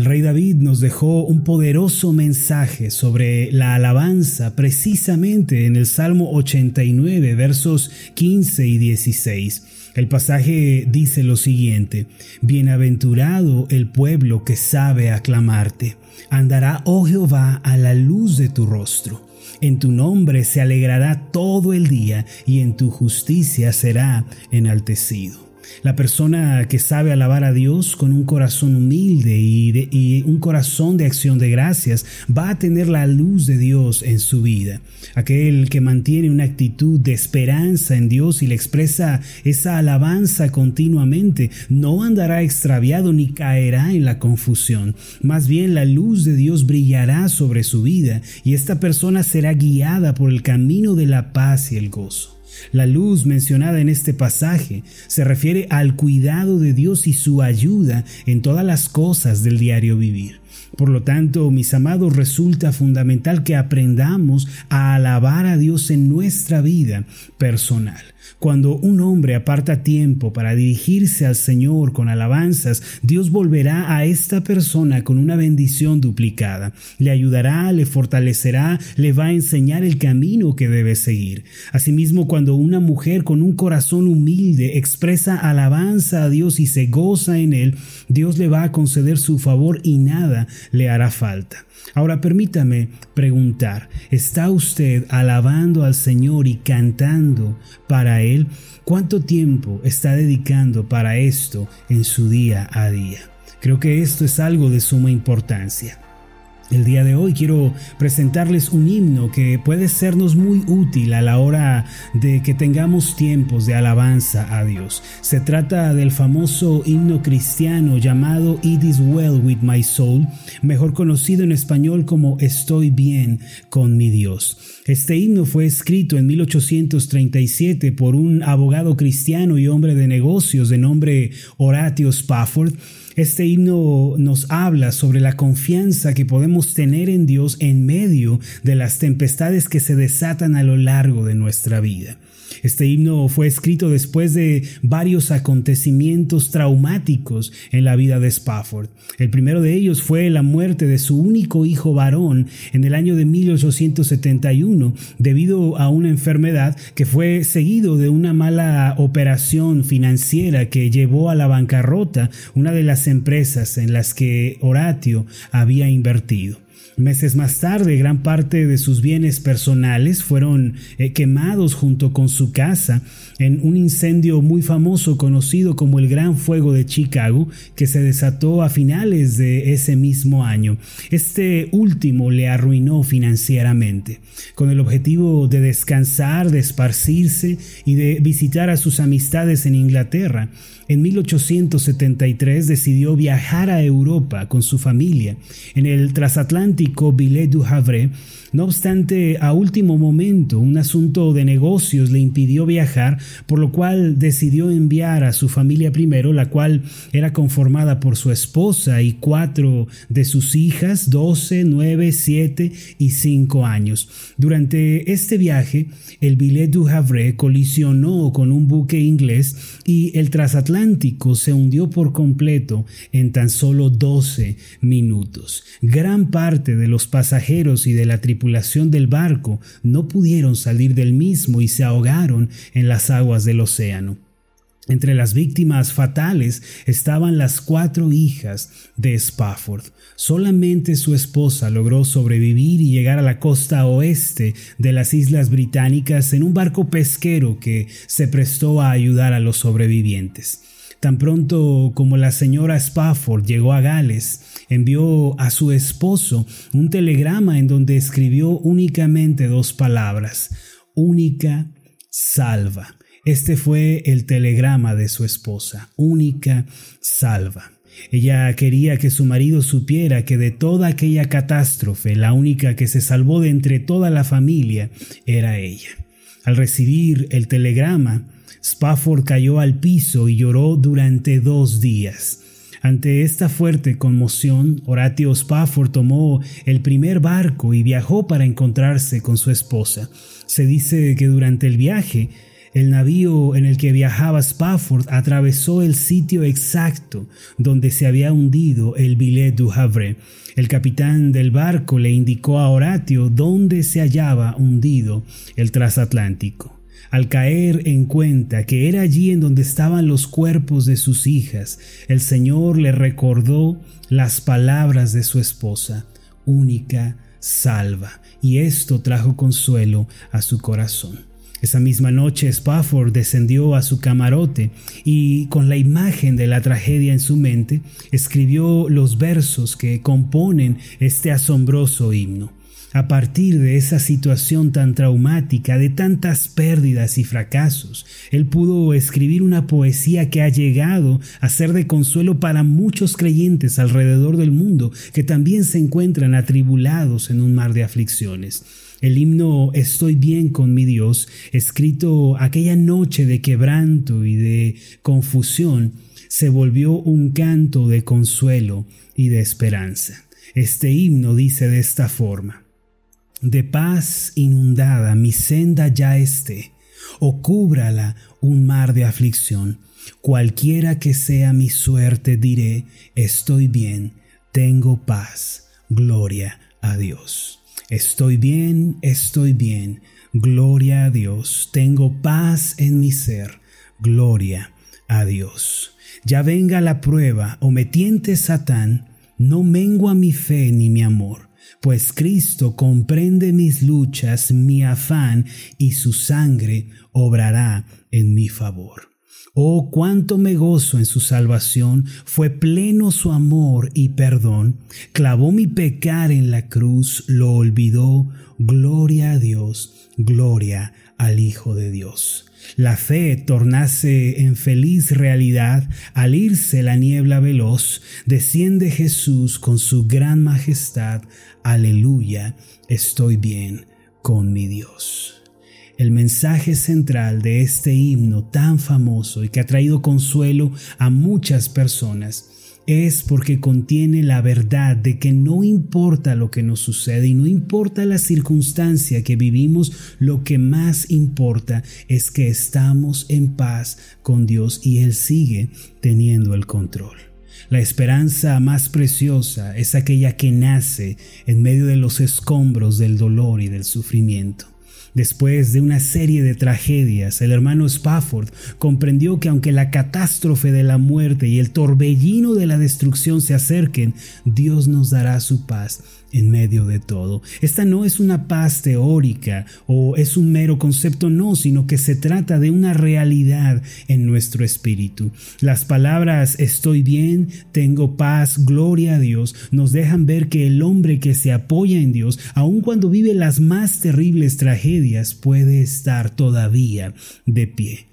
El rey David nos dejó un poderoso mensaje sobre la alabanza precisamente en el Salmo 89, versos 15 y 16. El pasaje dice lo siguiente, Bienaventurado el pueblo que sabe aclamarte, andará, oh Jehová, a la luz de tu rostro. En tu nombre se alegrará todo el día y en tu justicia será enaltecido. La persona que sabe alabar a Dios con un corazón humilde y, un corazón de acción de gracias va a tener la luz de Dios en su vida. Aquel que mantiene una actitud de esperanza en Dios y le expresa esa alabanza continuamente no andará extraviado ni caerá en la confusión. Más bien la luz de Dios brillará sobre su vida y esta persona será guiada por el camino de la paz y el gozo. La luz mencionada en este pasaje se refiere al cuidado de Dios y su ayuda en todas las cosas del diario vivir. Por lo tanto, mis amados, resulta fundamental que aprendamos a alabar a Dios en nuestra vida personal. Cuando un hombre aparta tiempo para dirigirse al Señor con alabanzas, Dios volverá a esta persona con una bendición duplicada. Le ayudará, le fortalecerá, le va a enseñar el camino que debe seguir. Asimismo, cuando una mujer con un corazón humilde expresa alabanza a Dios y se goza en él, Dios le va a conceder su favor y nada le hará falta. Ahora permítame preguntar, ¿está usted alabando al Señor y cantando para Él? ¿Cuánto tiempo está dedicando para esto en su día a día? Creo que esto es algo de suma importancia. El día de hoy quiero presentarles un himno que puede sernos muy útil a la hora de que tengamos tiempos de alabanza a Dios. Se trata del famoso himno cristiano llamado It is well with my soul, mejor conocido en español como Estoy bien con mi Dios. Este himno fue escrito en 1837 por un abogado cristiano y hombre de negocios de nombre Horatio Spafford este himno nos habla sobre la confianza que podemos tener en Dios en medio de las tempestades que se desatan a lo largo de nuestra vida. Este himno fue escrito después de varios acontecimientos traumáticos en la vida de Spafford. El primero de ellos fue la muerte de su único hijo varón en el año de 1871 debido a una enfermedad que fue seguido de una mala operación financiera que llevó a la bancarrota una de las empresas en las que Horatio había invertido. Meses más tarde, gran parte de sus bienes personales fueron eh, quemados junto con su casa en un incendio muy famoso conocido como el Gran Fuego de Chicago, que se desató a finales de ese mismo año. Este último le arruinó financieramente. Con el objetivo de descansar, de esparcirse y de visitar a sus amistades en Inglaterra, en 1873 decidió viajar a Europa con su familia en el transatlántico Billet du Havre no obstante, a último momento, un asunto de negocios le impidió viajar, por lo cual decidió enviar a su familia primero, la cual era conformada por su esposa y cuatro de sus hijas, doce, nueve, siete y cinco años. Durante este viaje, el Billet du Havre colisionó con un buque inglés y el transatlántico se hundió por completo en tan solo doce minutos. Gran parte de los pasajeros y de la tripulación del barco no pudieron salir del mismo y se ahogaron en las aguas del océano. Entre las víctimas fatales estaban las cuatro hijas de Spafford. Solamente su esposa logró sobrevivir y llegar a la costa oeste de las Islas Británicas en un barco pesquero que se prestó a ayudar a los sobrevivientes. Tan pronto como la señora Spafford llegó a Gales, envió a su esposo un telegrama en donde escribió únicamente dos palabras, única salva. Este fue el telegrama de su esposa, única salva. Ella quería que su marido supiera que de toda aquella catástrofe la única que se salvó de entre toda la familia era ella. Al recibir el telegrama, Spafford cayó al piso y lloró durante dos días. Ante esta fuerte conmoción, Horatio Spafford tomó el primer barco y viajó para encontrarse con su esposa. Se dice que durante el viaje El navío en el que viajaba Spafford atravesó el sitio exacto donde se había hundido el Billet du Havre. El capitán del barco le indicó a Horatio dónde se hallaba hundido el transatlántico. Al caer en cuenta que era allí en donde estaban los cuerpos de sus hijas, el Señor le recordó las palabras de su esposa, única, salva, y esto trajo consuelo a su corazón. Esa misma noche Spafford descendió a su camarote y con la imagen de la tragedia en su mente escribió los versos que componen este asombroso himno. A partir de esa situación tan traumática, de tantas pérdidas y fracasos, él pudo escribir una poesía que ha llegado a ser de consuelo para muchos creyentes alrededor del mundo que también se encuentran atribulados en un mar de aflicciones. El himno Estoy bien con mi Dios, escrito aquella noche de quebranto y de confusión, se volvió un canto de consuelo y de esperanza. Este himno dice de esta forma, De paz inundada mi senda ya esté, o cúbrala un mar de aflicción. Cualquiera que sea mi suerte diré, estoy bien, tengo paz, gloria a Dios. Estoy bien, estoy bien. Gloria a Dios. Tengo paz en mi ser. Gloria a Dios. Ya venga la prueba o me tiente Satán, no mengua mi fe ni mi amor, pues Cristo comprende mis luchas, mi afán, y su sangre obrará en mi favor. Oh, cuánto me gozo en su salvación, fue pleno su amor y perdón, clavó mi pecar en la cruz, lo olvidó, gloria a Dios, gloria al Hijo de Dios. La fe tornase en feliz realidad, al irse la niebla veloz, desciende Jesús con su gran majestad, aleluya, estoy bien con mi Dios. El mensaje central de este himno tan famoso y que ha traído consuelo a muchas personas es porque contiene la verdad de que no importa lo que nos sucede y no importa la circunstancia que vivimos, lo que más importa es que estamos en paz con Dios y Él sigue teniendo el control. La esperanza más preciosa es aquella que nace en medio de los escombros del dolor y del sufrimiento. Después de una serie de tragedias, el hermano Spafford comprendió que aunque la catástrofe de la muerte y el torbellino de la destrucción se acerquen, Dios nos dará su paz en medio de todo. Esta no es una paz teórica o es un mero concepto, no, sino que se trata de una realidad en nuestro espíritu. Las palabras estoy bien, tengo paz, gloria a Dios, nos dejan ver que el hombre que se apoya en Dios, aun cuando vive las más terribles tragedias, puede estar todavía de pie.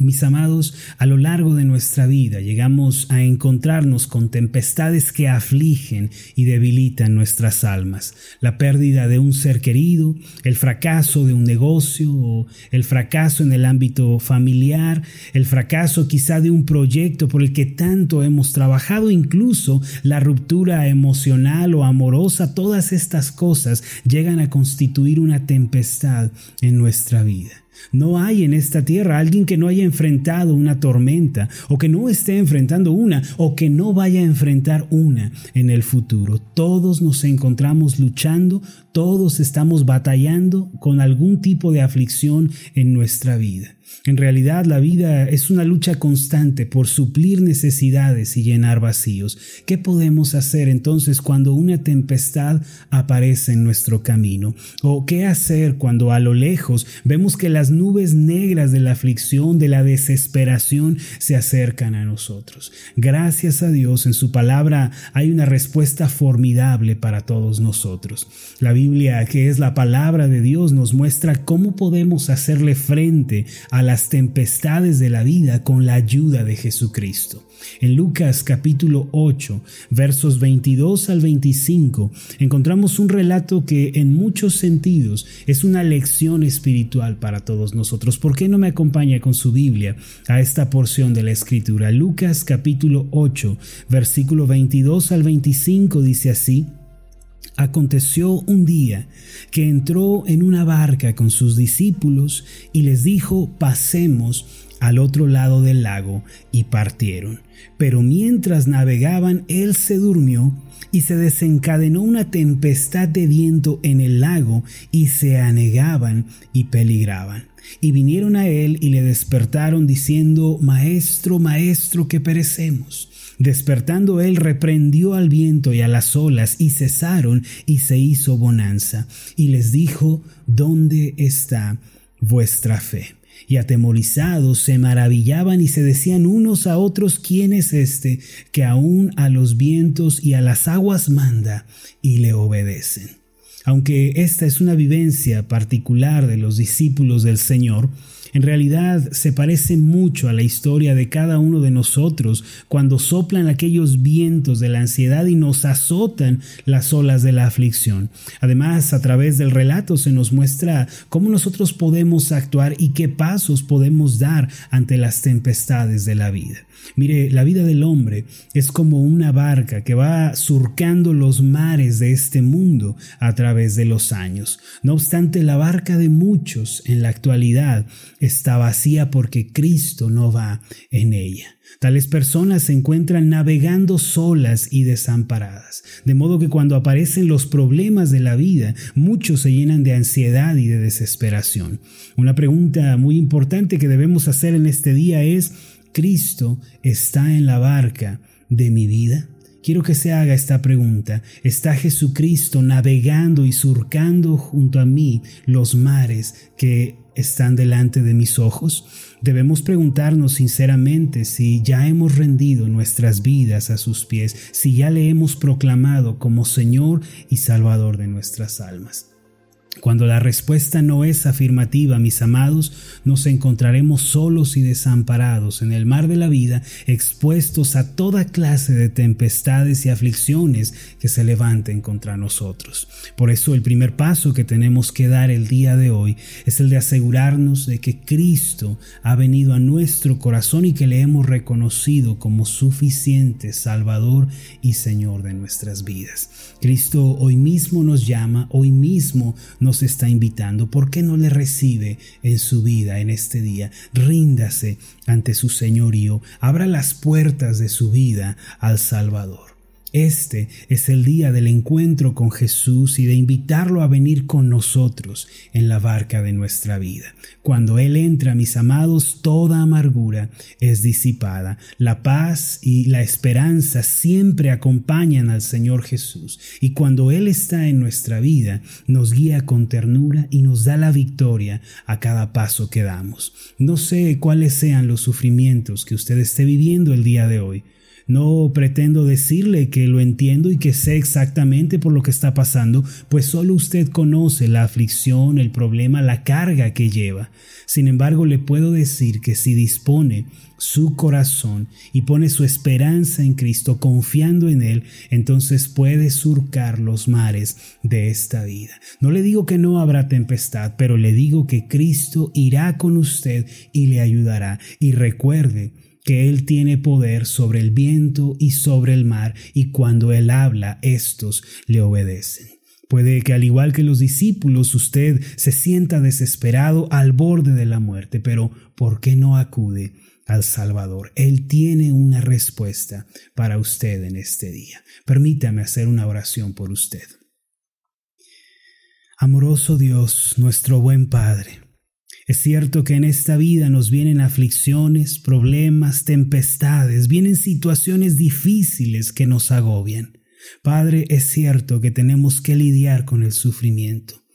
Mis amados, a lo largo de nuestra vida llegamos a encontrarnos con tempestades que afligen y debilitan nuestras almas. La pérdida de un ser querido, el fracaso de un negocio o el fracaso en el ámbito familiar, el fracaso quizá de un proyecto por el que tanto hemos trabajado, incluso la ruptura emocional o amorosa, todas estas cosas llegan a constituir una tempestad en nuestra vida. No hay en esta tierra alguien que no haya enfrentado una tormenta, o que no esté enfrentando una, o que no vaya a enfrentar una en el futuro. Todos nos encontramos luchando, todos estamos batallando con algún tipo de aflicción en nuestra vida. En realidad la vida es una lucha constante por suplir necesidades y llenar vacíos. ¿Qué podemos hacer entonces cuando una tempestad aparece en nuestro camino? ¿O qué hacer cuando a lo lejos vemos que las nubes negras de la aflicción, de la desesperación se acercan a nosotros? Gracias a Dios en su palabra hay una respuesta formidable para todos nosotros. La que es la palabra de Dios, nos muestra cómo podemos hacerle frente a las tempestades de la vida con la ayuda de Jesucristo. En Lucas capítulo 8, versos 22 al 25, encontramos un relato que en muchos sentidos es una lección espiritual para todos nosotros. ¿Por qué no me acompaña con su Biblia a esta porción de la Escritura? Lucas capítulo 8, versículo 22 al 25 dice así, Aconteció un día que entró en una barca con sus discípulos y les dijo, pasemos al otro lado del lago, y partieron. Pero mientras navegaban, él se durmió y se desencadenó una tempestad de viento en el lago y se anegaban y peligraban. Y vinieron a él y le despertaron diciendo, Maestro, Maestro, que perecemos. Despertando él reprendió al viento y a las olas y cesaron y se hizo bonanza. Y les dijo, ¿dónde está vuestra fe? Y atemorizados se maravillaban y se decían unos a otros, ¿quién es este que aún a los vientos y a las aguas manda y le obedecen? Aunque esta es una vivencia particular de los discípulos del Señor, en realidad se parece mucho a la historia de cada uno de nosotros cuando soplan aquellos vientos de la ansiedad y nos azotan las olas de la aflicción. Además, a través del relato se nos muestra cómo nosotros podemos actuar y qué pasos podemos dar ante las tempestades de la vida. Mire, la vida del hombre es como una barca que va surcando los mares de este mundo a través de los años. No obstante, la barca de muchos en la actualidad está vacía porque Cristo no va en ella. Tales personas se encuentran navegando solas y desamparadas, de modo que cuando aparecen los problemas de la vida, muchos se llenan de ansiedad y de desesperación. Una pregunta muy importante que debemos hacer en este día es, ¿Cristo está en la barca de mi vida? Quiero que se haga esta pregunta. ¿Está Jesucristo navegando y surcando junto a mí los mares que están delante de mis ojos? Debemos preguntarnos sinceramente si ya hemos rendido nuestras vidas a sus pies, si ya le hemos proclamado como Señor y Salvador de nuestras almas. Cuando la respuesta no es afirmativa, mis amados, nos encontraremos solos y desamparados en el mar de la vida, expuestos a toda clase de tempestades y aflicciones que se levanten contra nosotros. Por eso el primer paso que tenemos que dar el día de hoy es el de asegurarnos de que Cristo ha venido a nuestro corazón y que le hemos reconocido como suficiente Salvador y Señor de nuestras vidas. Cristo hoy mismo nos llama, hoy mismo nos nos está invitando. ¿Por qué no le recibe en su vida en este día? Ríndase ante su señorío, abra las puertas de su vida al Salvador. Este es el día del encuentro con Jesús y de invitarlo a venir con nosotros en la barca de nuestra vida. Cuando Él entra, mis amados, toda amargura es disipada. La paz y la esperanza siempre acompañan al Señor Jesús. Y cuando Él está en nuestra vida, nos guía con ternura y nos da la victoria a cada paso que damos. No sé cuáles sean los sufrimientos que usted esté viviendo el día de hoy. No pretendo decirle que lo entiendo y que sé exactamente por lo que está pasando, pues solo usted conoce la aflicción, el problema, la carga que lleva. Sin embargo, le puedo decir que si dispone su corazón y pone su esperanza en Cristo, confiando en Él, entonces puede surcar los mares de esta vida. No le digo que no habrá tempestad, pero le digo que Cristo irá con usted y le ayudará. Y recuerde, que Él tiene poder sobre el viento y sobre el mar, y cuando Él habla, éstos le obedecen. Puede que al igual que los discípulos usted se sienta desesperado al borde de la muerte, pero ¿por qué no acude al Salvador? Él tiene una respuesta para usted en este día. Permítame hacer una oración por usted. Amoroso Dios, nuestro buen Padre, es cierto que en esta vida nos vienen aflicciones, problemas, tempestades, vienen situaciones difíciles que nos agobian. Padre, es cierto que tenemos que lidiar con el sufrimiento.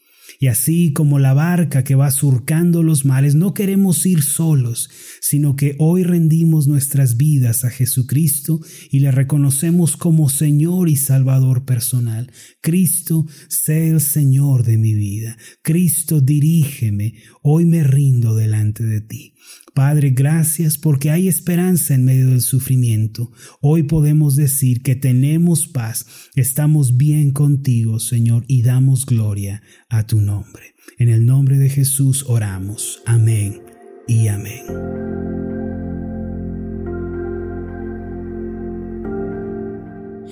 Y así como la barca que va surcando los mares, no queremos ir solos, sino que hoy rendimos nuestras vidas a Jesucristo y le reconocemos como Señor y Salvador personal. Cristo, sé el Señor de mi vida. Cristo, dirígeme. Hoy me rindo delante de ti. Padre, gracias porque hay esperanza en medio del sufrimiento. Hoy podemos decir que tenemos paz, estamos bien contigo, Señor, y damos gloria a tu nombre. En el nombre de Jesús oramos. Amén y amén.